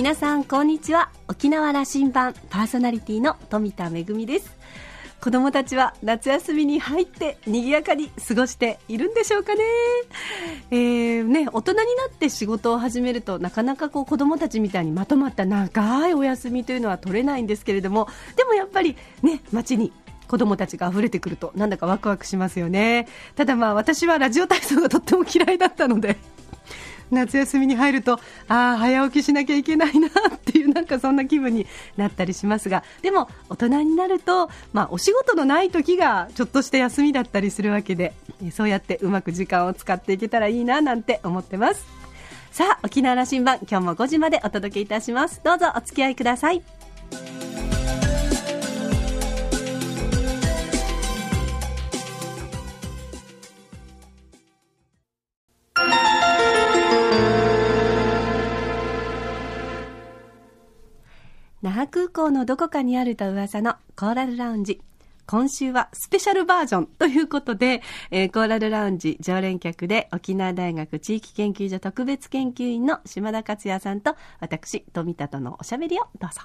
皆さんこんにちは。沖縄羅針盤パーソナリティの富田恵です。子供たちは夏休みに入って賑やかに過ごしているんでしょうかね,、えーね、大人になって仕事を始めるとなかなかこう子供たちみたいにまとまった長いお休みというのは取れないんですけれどもでもやっぱりね街に子供たちが溢れてくるとなんだかワクワクしますよね。ただまあ私はラジオ体操がとっても嫌いだったので。夏休みに入るとああ早起きしなきゃいけないなっていうなんかそんな気分になったりしますがでも大人になると、まあ、お仕事のない時がちょっとした休みだったりするわけでそうやってうまく時間を使っていけたらいいななんて思ってます。さあ沖縄羅針盤今日も5時までお届けいたします。どうぞお付き合いください。那覇空港のどこかにあると噂のコーラルラウンジ。今週はスペシャルバージョンということで、えー、コーラルラウンジ常連客で沖縄大学地域研究所特別研究員の島田克也さんと私、富田とのおしゃべりをどうぞ。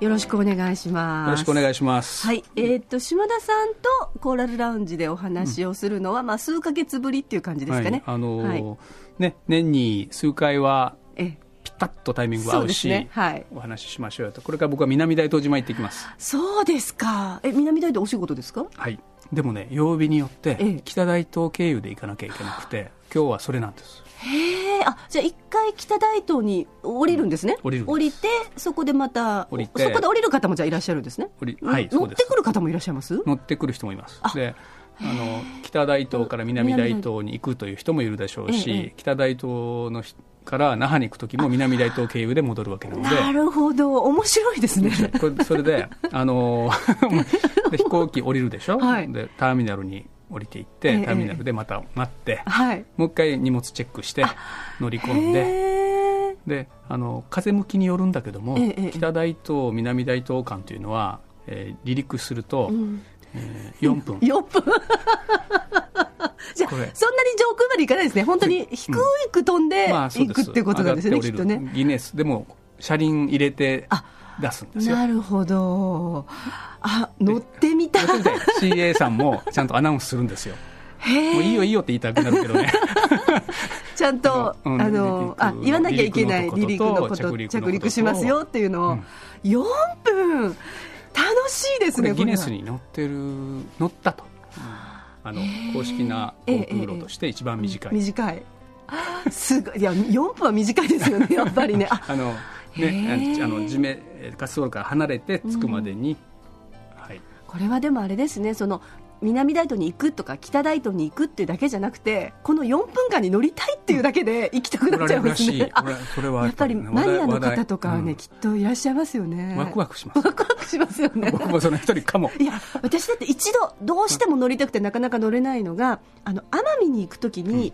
よろしくお願いします。よろしくお願いします。はい。えー、っと、島田さんとコーラルラウンジでお話をするのは、うん、まあ、数か月ぶりっていう感じですかね。はい、あのーはい、ね、年に数回は、えピタッとタイミング合うし、ね、はい、お話ししましょうよと。これから僕は南大東島行ってきます。そうですか。え、南大東お仕事ですか？はい。でもね、曜日によって、北大東経由で行かなきゃいけなくて、今日はそれなんです。へえ、あ、じゃあ一回北大東に降りるんですね。降りる降りて、そこでまた、降りてそこで降りる方もじゃあいらっしゃるんですね。降り、はい、乗ってくる方もいらっしゃいます？乗ってくる人もいます。で、あの、北大東から南大東に行くという人もいるでしょうし、北大東のから那覇に行く時も南大東経由で戻るわけなので。なるほど。面白いですね。これそれであの で飛行機降りるでしょ、はい、でターミナルに降りていって、ターミナルでまた待って、はい、もう一回荷物チェックして乗り込んでであの風向きによるんだけども、北大東南大東間というのは、えー、離陸すると、うん、えー、4分。4分。じゃあそんなに上空まで行かないですね。本当に低く飛んで行くってことなんですね、きっとね。ギネス。でも車輪入れて出すんですよ。なるほど。あ乗ってみたい。CA さんもちゃんとアナウンスするんですよ。もういいよいいよって言いたくなるけどね。ちゃんと、うん、あのあ言わなきゃいけない離陸のこと着陸しますよっていうのを、うん、4分。楽しいですねギネスに乗ってる乗ったと、うん、あの公式な航空路として一番短い、短い。すごい。いや4分は短いですよねやっぱりね。あ のねあの地面滑走路から離れて着くまでに、はい、これはでもあれですねその南大東に行くとか北大東に行くっていうだけじゃなくてこの4分間に乗りたいっていうだけで行きたくなっちゃいますね、それはやっぱりマニアの方とかはね、うん、きっといらっしゃいますよね。ワクワクします。ワクワクしますよね。僕もその一人かも。いや私だって一度どうしても乗りたくてなかなか乗れないのがあの奄美に行くときに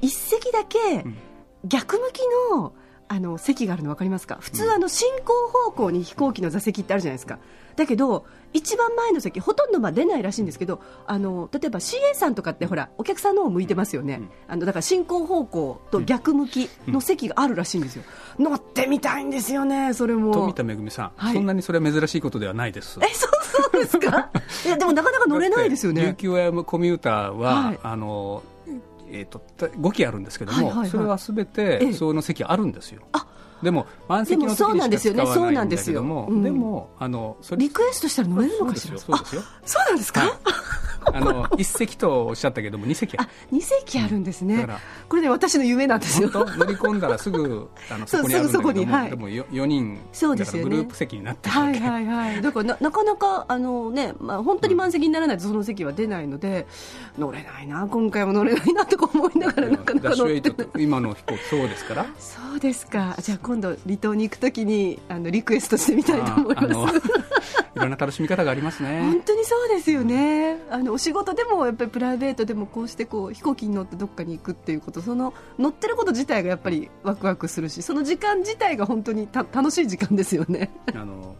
一席だけ逆向きのあの席があるの分かりますか？普通あの進行方向に飛行機の座席ってあるじゃないですか。だけど一番前の席ほとんどまあ出ないらしいんですけどあの例えば CA さんとかってほらお客さんの方向いてますよね、うん、あのだから進行方向と逆向きの席があるらしいんですよ、うん、乗ってみたいんですよねそれも。富田恵さん、はい、そんなにそれは珍しいことではないです。えそうそうですか？いやでもなかなか乗れないですよね。琉球コミューターは、はい、あのえーと、5機あるんですけども、はいはいはい、それはすべてその席あるんですよ。あでも満席の時にしか使わないんだけども、でもあのリクエストしたら乗れるのかしら？そうですよ。そうなんですか？はい あの一席とおっしゃったけども二席あ二席あるんですね、これね私の夢なんですよ。乗り込んだらすぐ あのそこにあるんだけども、はい、でも四人。そうですよ、ね、グループ席になってはいはいはい。だからななかなかあのね、まあ、本当に満席にならないとその席は出ないので、乗れないな今回も乗れないなとか思いながらなかなか乗って今の飛行機そうですから。そうですか。じゃあ今度離島に行くときにあのリクエストしてみたいと思います。いろんな楽しみ方がありますね。本当にそうですよね。あのお仕事でもやっぱりプライベートでもこうしてこう飛行機に乗ってどっかに行くっていうことその乗ってること自体がやっぱりワクワクするしその時間自体が本当にた楽しい時間ですよね。あの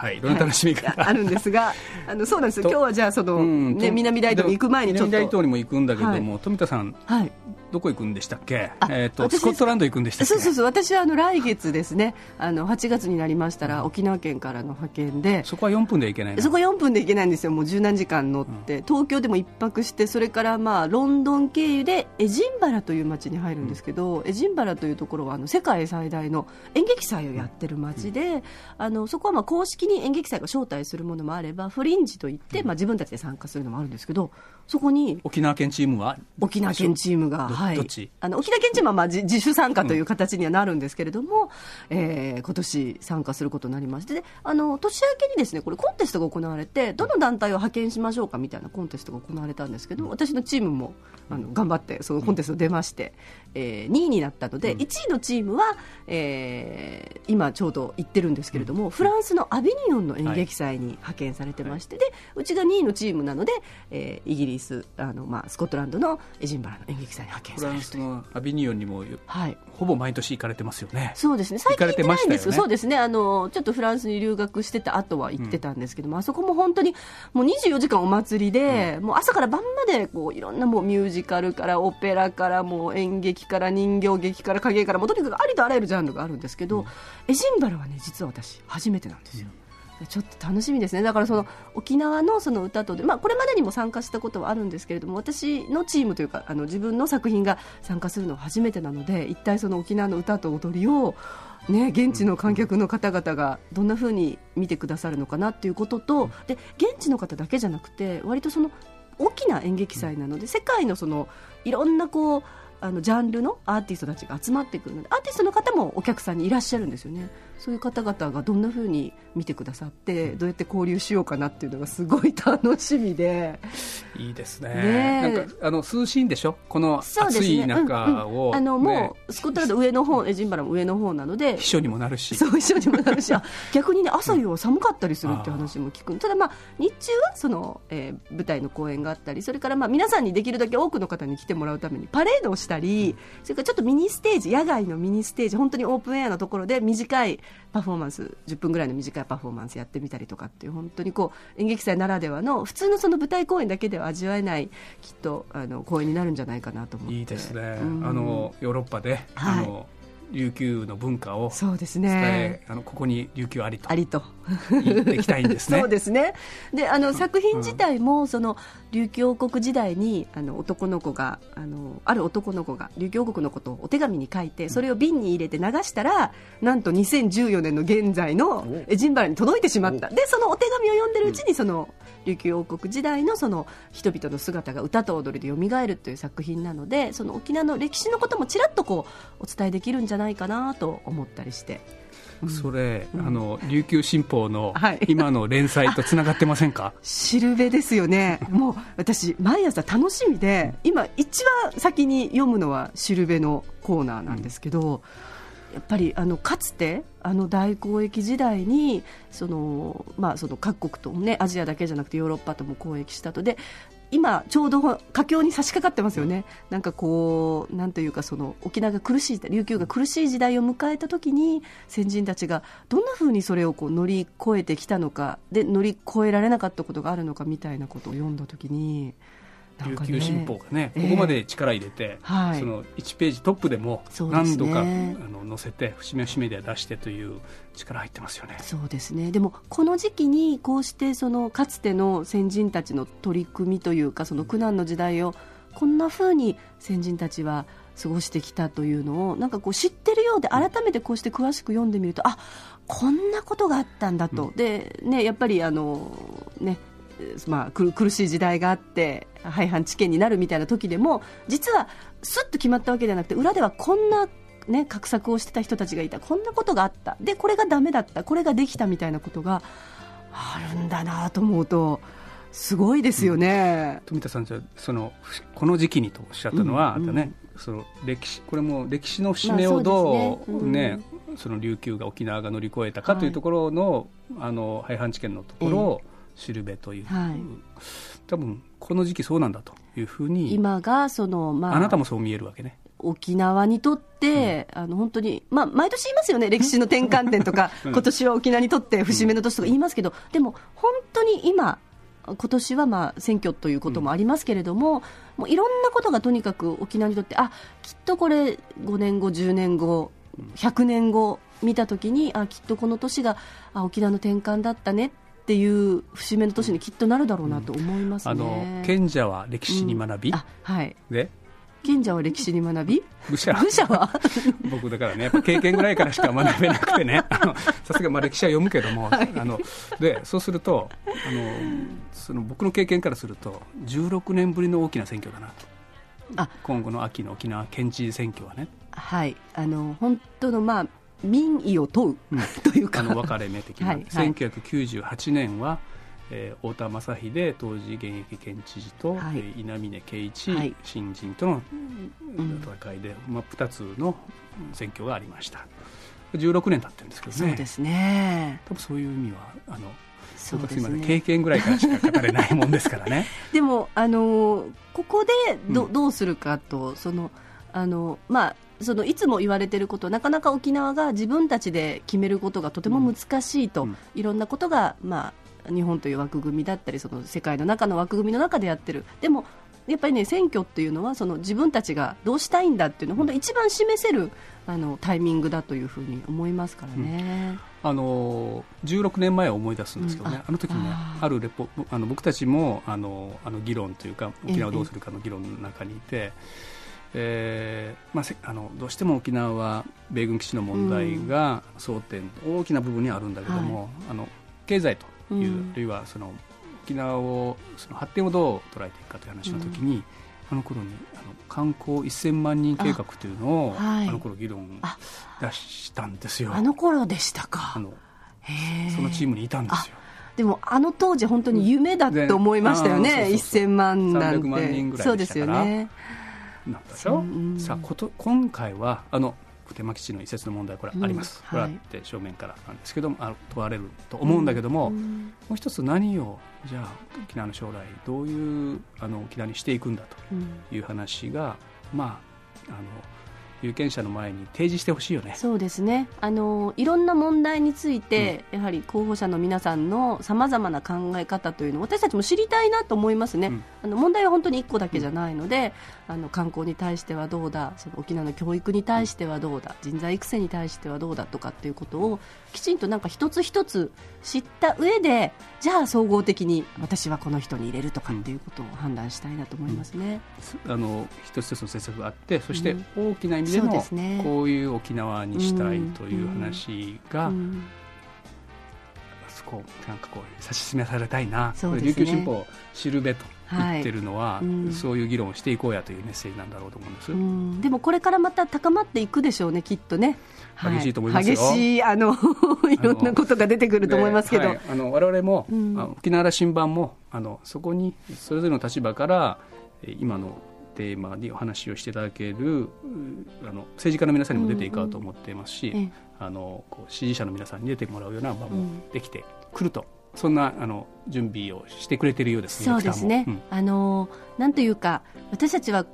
はい、いろんな楽しみが、はい、あるんですが、あのそうなんですよ。今日はじゃあその、うん、ね南大東に行く前にちょっと南大東にも行くんだけども、はい、富田さん、はい、どこ行くんでしたっけ？えっ、ー、とスコットランド行くんでしたっけ？そうそうそう。私はあの来月ですね。あの8月になりましたら、沖縄県からの派遣で、そこは4分で行けない。そこは4分で行けないんですよ。もう十何時間乗って、うん、東京でも一泊して、それからまあロンドン経由でエジンバラという町に入るんですけど、うん、エジンバラというところはあの世界最大の演劇祭をやってる町で、うん、あのそこはまあ公式に演劇祭が招待するものもあればフリンジといって、まあ、自分たちで参加するのもあるんですけどそこに沖縄県チームは？沖縄県チームが、はい、あの沖縄県チームはまあ自自主参加という形にはなるんですけれども、うん、えー、今年参加することになりまして。であの年明けにですねこれコンテストが行われてどの団体を派遣しましょうかみたいなコンテストが行われたんですけど、私のチームもあの頑張ってそのコンテスト出まして、えー、2位になったので、1位のチームは、えー、今ちょうど行ってるんですけれども、フランスのアビニオンの演劇祭に派遣されてまして、でうちが2位のチームなので、えー、イギリスあの、まあ、スコットランドのエジンバラの演劇祭に派遣されるフランスのアビニオンにも、はい、ほぼ毎年行かれてますよね。そうですね。最近行ってないんです。けど、ね、そうですね。あのちょっとフランスに留学してた後は行ってたんですけども、うん、あそこも本当にもう24時間お祭りで、うん、もう朝から晩までこういろんなもうミュージカルからオペラからもう演劇から人形劇から影からもうとにかくありとあらゆるジャンルがあるんですけど、うん、エジンバラはね実は私初めてなんですよ。ちょっと楽しみですね、だからその沖縄のその歌とで、まあ、これまでにも参加したことはあるんですけれども、私のチームというか、あの自分の作品が参加するのは初めてなので、一体その沖縄の歌と踊りを、ね、現地の観客の方々がどんなふうに見てくださるのかなということと、で現地の方だけじゃなくて、割とその大きな演劇祭なので、世界のそのいろんなこうあのジャンルのアーティストたちが集まってくるのでアーティストの方もお客さんにいらっしゃるんですよね。そういう方々がどんなふうに見てくださってどうやって交流しようかなっていうのがすごい楽しみでいいですね。ねなんかあの涼しいんでしょ？この暑い中を、ね。うんうん、あのもうスコットランド上の方エジンバラも上の方なので秘書にもなるし。そう秘書にもなるし。逆にね朝夜は寒かったりするって話も聞く、うん、ただまあ日中はその、えー、舞台の公演があったりそれからまあ皆さんにできるだけ多くの方に来てもらうためにパレードをしたり、うん、それからちょっとミニステージ野外のミニステージ本当にオープンエアのところで短いパフォーマンス10分ぐらいの短いパフォーマンスやってみたりとかっていう本当にこう演劇祭ならではの普通のその舞台公演だけでは味わえないきっとあの公演になるんじゃないかなと思って。いいですね、うん、あのヨーロッパで、はい、あの琉球の文化をそうですね。あのここに琉球ありとありと。言っていきたいんですね。そうですね。であの作品自体も、その琉球王国時代にあの男の子があのある男の子が琉球王国のことをお手紙に書いてそれを瓶に入れて流したらなんと2014年の現在のエジンバラに届いてしまった。でそのお手紙を読んでるうちにその、琉球王国時代のその人々の姿が歌と踊りで蘇るという作品なのでその沖縄の歴史のこともちらっとこうお伝えできるんじゃないかなと思ったりして。それ、うん、あの琉球新報の今の連載とつながってませんか、しるべですよね、もう私、毎朝楽しみで、今、一番先に読むのはしるべのコーナーなんですけど、うんやっぱりあのかつてあの大交易時代にその、まあ、その各国とも、ね、アジアだけじゃなくてヨーロッパとも交易したと。で今、ちょうど佳境に差し掛かってますよね、なんかこう、なんというか、その沖縄が苦しい、琉球が苦しい時代を迎えた時に、先人たちがどんなふうにそれをこう乗り越えてきたのか、で乗り越えられなかったことがあるのかみたいなことを読んだ時に。琉球新報がね、ここまで力入れて、はい、その1ページトップでも何度か、ね、あの載せて節目節目で出してという力入ってますよね。そうですね。でもこの時期にこうしてそのかつての先人たちの取り組みというかその苦難の時代をこんなふうに先人たちは過ごしてきたというのをなんかこう知ってるようで改めてこうして詳しく読んでみるとあこんなことがあったんだと、うん、でねやっぱりあのねまあ、苦しい時代があって廃藩置県になるみたいな時でも実はすっと決まったわけではなくて裏ではこんな、ね、画策をしてた人たちがいた。こんなことがあった。でこれがだめだった。これができたみたいなことがあるんだなと思うと。すごいですよね、うん、富田さんじゃそのこの時期にとおっしゃったのは、うんうん、ねその歴史これも歴史の節目をどうね、まあ、ねその琉球が沖縄が乗り越えたかというところの,、あの廃藩置県のところをシルベという、はい、多分この時期そうなんだというふうに今がその、まあ、あなたもそう見えるわけね。沖縄にとって、うん、あの本当に、まあ、毎年言いますよね、歴史の転換点とか、うん、今年は沖縄にとって節目の年とか言いますけど、でも本当に今、今年はまあ選挙ということもありますけれども、うん、もういろんなことがとにかく沖縄にとって、あきっとこれ、5年後、10年後、100年後見たときに、あきっとこの年があ沖縄の転換だったねっていう節目の年にきっとなるだろうなと思います、ね。うん、あの賢者は歴史に学び、はい、で？賢者は歴史に学び？愚者。は？僕だからねやっぱ経験ぐらいからしか学べなくてね。さすがまあ歴史は読むけども、はい、あのでそうするとあのその僕の経験からすると16年ぶりの大きな選挙だなと。あ。今後の秋の沖縄県知事選挙はね。はい。あの本当のまあ民意を問う、うん、というか。あの分かれ目的な、はい、1998年はえー、太田正秀当時現役県知事と、はい、稲峰圭一、はい、新人との戦いで、うん、まあ、2つの選挙がありました。16年経ってるんですけどね。そうですね。多分そういう意味はあのそうですね、経験ぐらいからしか語れないもんですからね。でもあのここでど,、どうするかとそのあのまあそのいつも言われていることなかなか沖縄が自分たちで決めることがとても難しいと、うん、いろんなことが、まあ、日本という枠組みだったりその世界の中の枠組みの中でやってるでもやっぱりね選挙っていうのはその自分たちがどうしたいんだっていうのを本当一番示せるあのタイミングだというふうに思いますからね。うん、あの16年前を思い出すんですけどね、うん、あの時にねあるレポあの僕たちもあのあの議論というか沖縄をどうするかの議論の中にいて。えええーまあ、あのどうしても沖縄は米軍基地の問題が争点、大きな部分にあるんだけども、はい、あの経済という、うん、あるいはその沖縄をその発展をどう捉えていくかという話の時に、うん、あの頃にあの観光1000万人計画というのをあはい、あの頃議論出したんですよ。あの頃でしたか。あのそのチームにいたんですよ。でもあの当時本当に夢だと思いましたよね、うん、1000万なんて。万人ぐらいでしたから。そうですよねなんでしょ、う。さあこと今回はあの普天間基地の移設の問題これあります、うん。はい、これあって正面からなんですけどもあ問われると思うんだけども、うん、もう一つ何をじゃあ沖縄の将来どういうあの沖縄にしていくんだという話が、まああの有権者の前に提示してほしいよね。そうですね。あのいろんな問題について、うん、やはり候補者の皆さんのさまざまな考え方というのを私たちも知りたいなと思いますね、うん、あの問題は本当に1個だけじゃないので、うん、あの観光に対してはどうだその沖縄の教育に対してはどうだ人材育成に対してはどうだとかっていうことをきちんとなんか一つ一つ知った上でじゃあ総合的に私はこの人に入れるとかっていうことを判断したいなと思いますね、あの一つ一つの政策があってそして大きな意味でも、ね、こういう沖縄にしたいという話が、こうなんかこう指し示されたいな、ね、琉球新報知るべと言ってるのは、はいうん、そういう議論をしていこうやというメッセージなんだろうと思うんです、うん、でもこれからまた高まっていくでしょうね、きっとね。激しいと思いますよ、激しいあのいろんなことが出てくると思いますけど、はい、あの我々も、うん、沖縄羅針盤もあのそこにそれぞれの立場から今のテーマにお話をしていただけるあの政治家の皆さんにも出ていこうと思っていますし、うん。うん、あのこう支持者の皆さんに出てもらうような場もできてくると、うん、そんなあの準備をしてくれているようですね。そうですね、うん、あのなんというか私たちは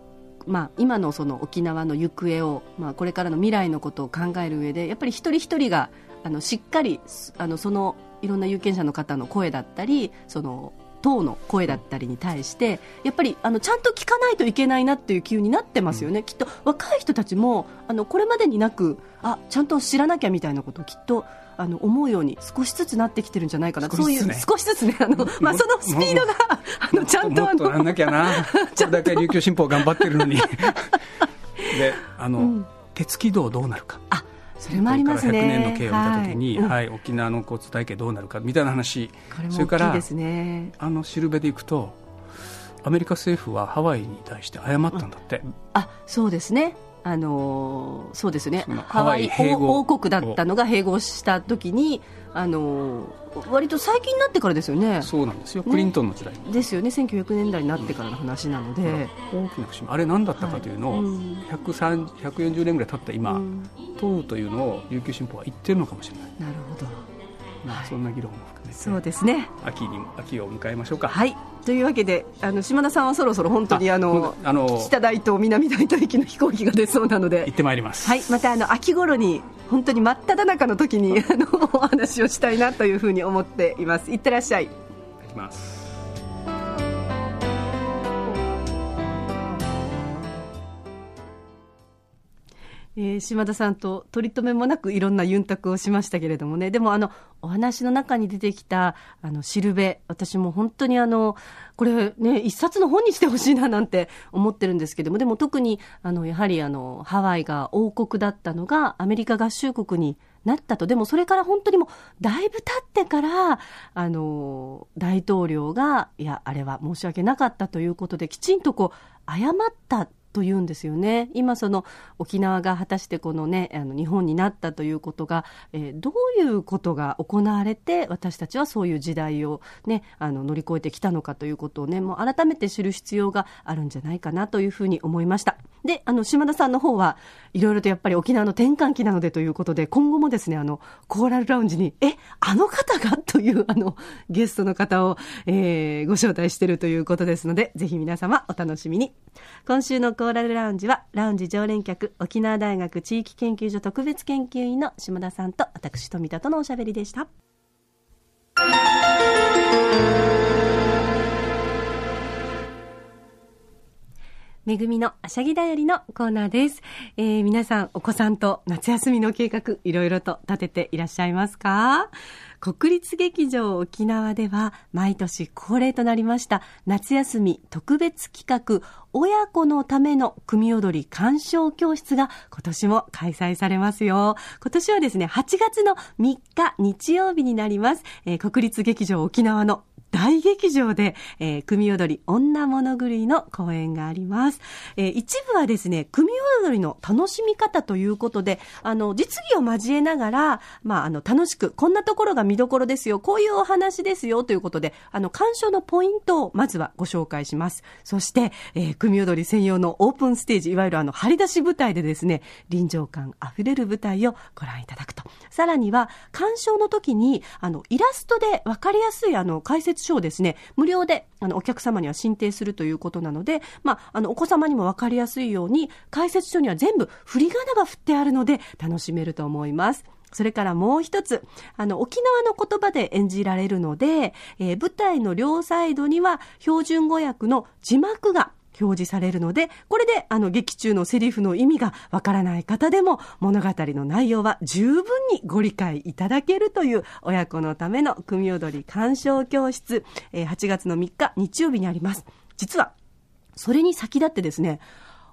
まあ、今のその沖縄の行方を、まあ、これからの未来のことを考える上でやっぱり一人一人があのしっかりあのそのいろんな有権者の方の声だったりその党の声だったりに対してやっぱりあのちゃんと聞かないといけないなっていう気になってますよね、うん、きっと若い人たちもあのこれまでになくあちゃんと知らなきゃみたいなことをきっとあの思うように少しずつなってきてるんじゃないかな、そういう少しずつね、あのまあ、そのスピードがあのちゃんとあのなんなきゃな、これだけ琉球新報頑張ってるのに。であの、うん、鉄軌道どうなるか。あそれもありますね。100年の経を見たときに、はい、はい、沖縄の交通体系どうなるかみたいな話、これも大きいですね。あのシルベでいくと、アメリカ政府はハワイに対して謝ったんだって。あ、そうですね。あのそうですね。ハワイ王国だったのが併合した時にあの割と最近になってからですよね。そうなんですよ、ね、クリントンの時代ですよね。1900年代になってからの話なので、うん、大きな節目。あれ何だったかというのを、はい。うん、140年ぐらい経った今、うん、問うというのを琉球新報は言ってるのかもしれない。なるほど、まあ、そんな議論も含めて。そうですね。秋に秋を迎えましょうか。はい。というわけであの島田さんはそろそろ本当にあのあの北大東南大東行きの飛行機が出そうなので。行ってまいります、はい、またあの秋頃に本当に真っ只中の時にあのお話をしたいなというふうに思っています。いってらっしゃい。いきますえー、島田さんと取り留めもなくいろんなユンタクをしましたけれどもね、でもあの、お話の中に出てきた、あの、しるべ、私も本当にあの、これね、一冊の本にしてほしいななんて思ってるんですけども、でも特に、あの、やはりあの、ハワイが王国だったのがアメリカ合衆国になったと。でもそれから本当にもう、だいぶ経ってから、あの、大統領が、いや、あれは申し訳なかったということで、きちんとこう、謝ったと言うんですよね。今その沖縄が果たしてこのね、あの日本になったということが、えー、どういうことが行われて私たちはそういう時代をね、あの乗り越えてきたのかということをね、もう改めて知る必要があるんじゃないかなというふうに思いました。で、あの島田さんの方はいろいろとやっぱり沖縄の転換期なのでということで、今後もですね、あの、コーラルラウンジに、え、あの方が？というあの、ゲストの方を、えー、ご招待してるということですので、ぜひ皆様お楽しみに。今週のコーラルラウンジは、ラウンジ常連客、沖縄大学地域研究所特別研究員の島田さんと、私、富田とのおしゃべりでした。めぐみのあしゃぎだよりのコーナーです。えー、皆さん、お子さんと夏休みの計画、いろいろと立てていらっしゃいますか？国立劇場沖縄では毎年恒例となりました夏休み特別企画親子のための組踊り鑑賞教室が今年も開催されますよ。今年はですね、8月の3日日曜日になります。えー、国立劇場沖縄の大劇場で、えー、組踊り女物狂いの公演があります。えー、一部はですね、組踊りの楽しみ方ということで、あの、実技を交えながら、まあ、あの、楽しく、こんなところが見どころですよ、こういうお話ですよ、ということで、あの、鑑賞のポイントをまずはご紹介します。そして、えー、組踊り専用のオープンステージ、いわゆるあの、張り出し舞台でですね、臨場感あふれる舞台をご覧いただくと。さらには、鑑賞の時に、あの、イラストでわかりやすい、あの、解説書をですね、無料で、あの、お客様には申請するということなので、まあ、あの、お子様にもわかりやすいように、解説書には全部振り仮名が振ってあるので、楽しめると思います。それからもう一つ、あの、沖縄の言葉で演じられるので、えー、舞台の両サイドには標準語訳の字幕が表示されるので、これであの劇中のセリフの意味がわからない方でも物語の内容は十分にご理解いただけるという親子のための組踊り鑑賞教室、え8月の3日日曜日にあります。実は、それに先立ってですね、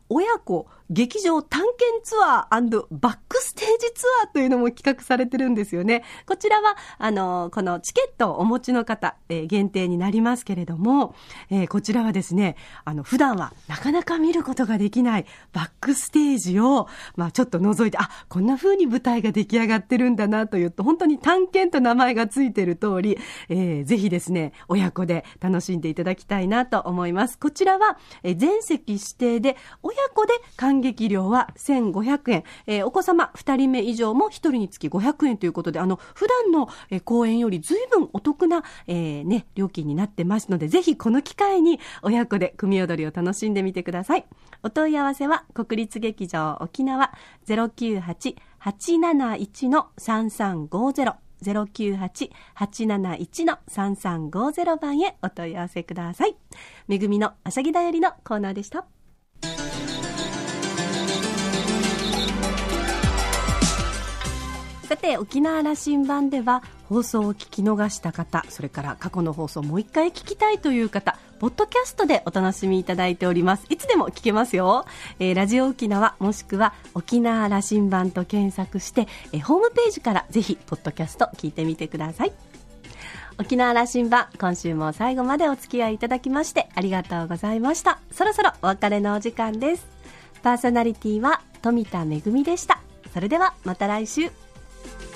親子劇場探検ツアーバックステージツアーというのも企画されてるんですよね。こちらは、あの、このチケットをお持ちの方、えー、限定になりますけれども、えー、こちらはですね、あの、普段はなかなか見ることができないバックステージを、まあちょっと覗いて、あ、こんな風に舞台が出来上がってるんだなというと、本当に探検と名前がついてる通り、えー、ぜひですね、親子で楽しんでいただきたいなと思います。こちらは、え、全席指定で、親子で観劇料は1500円、えー、お子様2人目以上も1人につき500円ということで、あの、普段の、公演より随分お得な、えー、ね、料金になってますので、ぜひこの機会に親子で組踊りを楽しんでみてください。お問い合わせは、国立劇場沖縄098-871-3350 098-871-3350番へお問い合わせください。めぐみのあしゃぎだよりのコーナーでした。て沖縄羅針盤では放送を聞き逃した方それから過去の放送をもう一回聞きたいという方ポッドキャストでお楽しみいただいております。いつでも聞けますよ、えー、ラジオ沖縄もしくは沖縄羅針盤と検索して、えー、ホームページからぜひポッドキャスト聞いてみてください。沖縄羅針盤今週も最後までお付き合いいただきましてありがとうございました。そろそろお別れのお時間です。パーソナリティは富田恵でした。それではまた来週。Thank you.